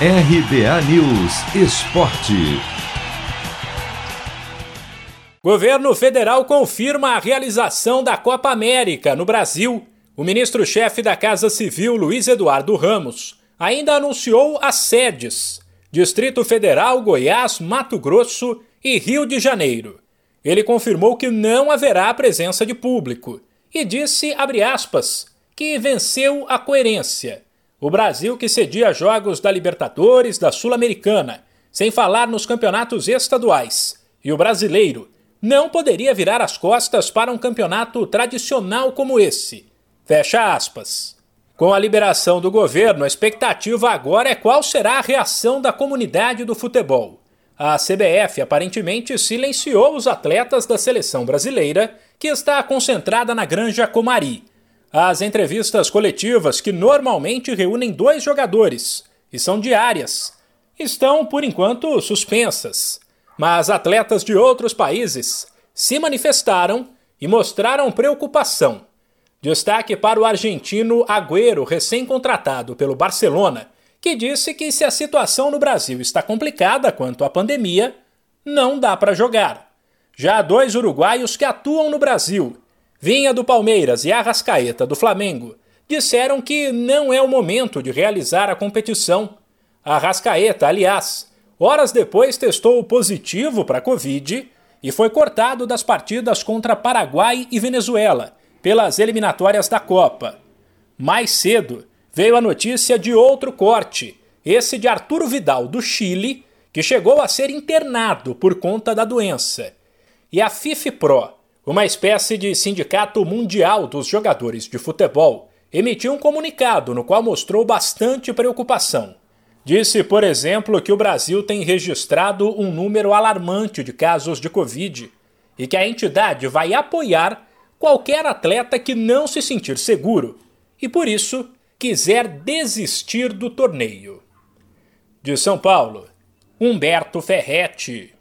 RBA News Esporte. Governo federal confirma a realização da Copa América no Brasil. O ministro-chefe da Casa Civil, Luiz Eduardo Ramos, ainda anunciou as sedes: Distrito Federal, Goiás, Mato Grosso e Rio de Janeiro. Ele confirmou que não haverá presença de público e disse, aspas, que venceu a coerência o Brasil que cedia jogos da Libertadores, da Sul-Americana, sem falar nos campeonatos estaduais. E o brasileiro não poderia virar as costas para um campeonato tradicional como esse. Fecha aspas. Com a liberação do governo, a expectativa agora é qual será a reação da comunidade do futebol. A CBF aparentemente silenciou os atletas da seleção brasileira, que está concentrada na Granja Comari as entrevistas coletivas, que normalmente reúnem dois jogadores e são diárias, estão, por enquanto, suspensas. Mas atletas de outros países se manifestaram e mostraram preocupação. Destaque para o argentino Agüero, recém-contratado pelo Barcelona, que disse que se a situação no Brasil está complicada quanto à pandemia, não dá para jogar. Já dois uruguaios que atuam no Brasil Vinha do Palmeiras e Arrascaeta do Flamengo disseram que não é o momento de realizar a competição. Arrascaeta, aliás, horas depois testou positivo para Covid e foi cortado das partidas contra Paraguai e Venezuela pelas eliminatórias da Copa. Mais cedo veio a notícia de outro corte, esse de Arturo Vidal do Chile, que chegou a ser internado por conta da doença. E a FIFPRO, uma espécie de sindicato mundial dos jogadores de futebol, emitiu um comunicado no qual mostrou bastante preocupação. Disse, por exemplo, que o Brasil tem registrado um número alarmante de casos de Covid e que a entidade vai apoiar qualquer atleta que não se sentir seguro e, por isso, quiser desistir do torneio. De São Paulo, Humberto Ferretti.